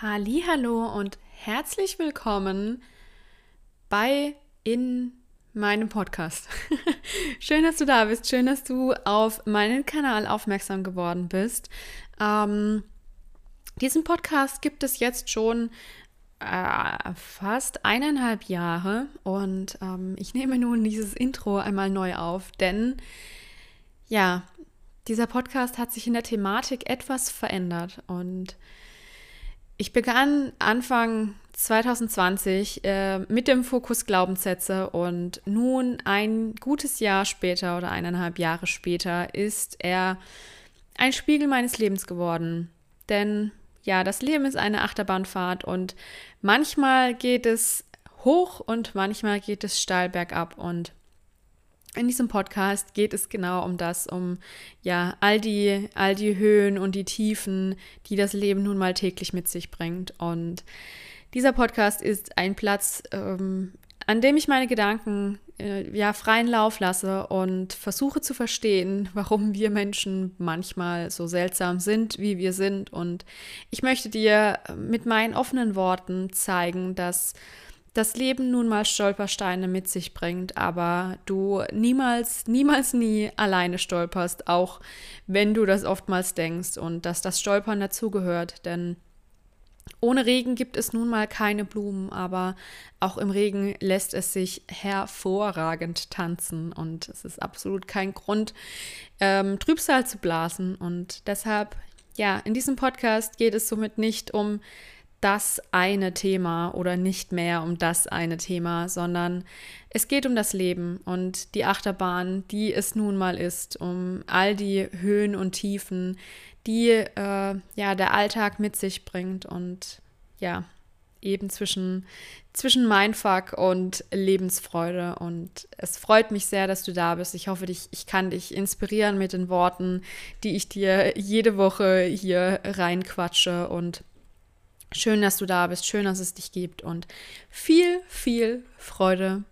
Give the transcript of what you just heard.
Hallo und herzlich willkommen bei in meinem Podcast. schön, dass du da bist. Schön, dass du auf meinen Kanal aufmerksam geworden bist. Ähm, diesen Podcast gibt es jetzt schon äh, fast eineinhalb Jahre und ähm, ich nehme nun dieses Intro einmal neu auf, denn ja, dieser Podcast hat sich in der Thematik etwas verändert und ich begann Anfang 2020 äh, mit dem Fokus Glaubenssätze und nun ein gutes Jahr später oder eineinhalb Jahre später ist er ein Spiegel meines Lebens geworden. Denn ja, das Leben ist eine Achterbahnfahrt und manchmal geht es hoch und manchmal geht es steil bergab und in diesem Podcast geht es genau um das, um ja all die, all die Höhen und die Tiefen, die das Leben nun mal täglich mit sich bringt. Und dieser Podcast ist ein Platz, ähm, an dem ich meine Gedanken äh, ja freien Lauf lasse und versuche zu verstehen, warum wir Menschen manchmal so seltsam sind, wie wir sind. Und ich möchte dir mit meinen offenen Worten zeigen, dass das Leben nun mal Stolpersteine mit sich bringt, aber du niemals, niemals nie alleine stolperst, auch wenn du das oftmals denkst und dass das Stolpern dazugehört, denn ohne Regen gibt es nun mal keine Blumen, aber auch im Regen lässt es sich hervorragend tanzen und es ist absolut kein Grund, ähm, Trübsal zu blasen. Und deshalb, ja, in diesem Podcast geht es somit nicht um das eine Thema oder nicht mehr um das eine Thema, sondern es geht um das Leben und die Achterbahn, die es nun mal ist, um all die Höhen und Tiefen, die äh, ja der Alltag mit sich bringt und ja eben zwischen zwischen Mindfuck und Lebensfreude und es freut mich sehr, dass du da bist. Ich hoffe, ich, ich kann dich inspirieren mit den Worten, die ich dir jede Woche hier reinquatsche und Schön, dass du da bist, schön, dass es dich gibt. Und viel, viel Freude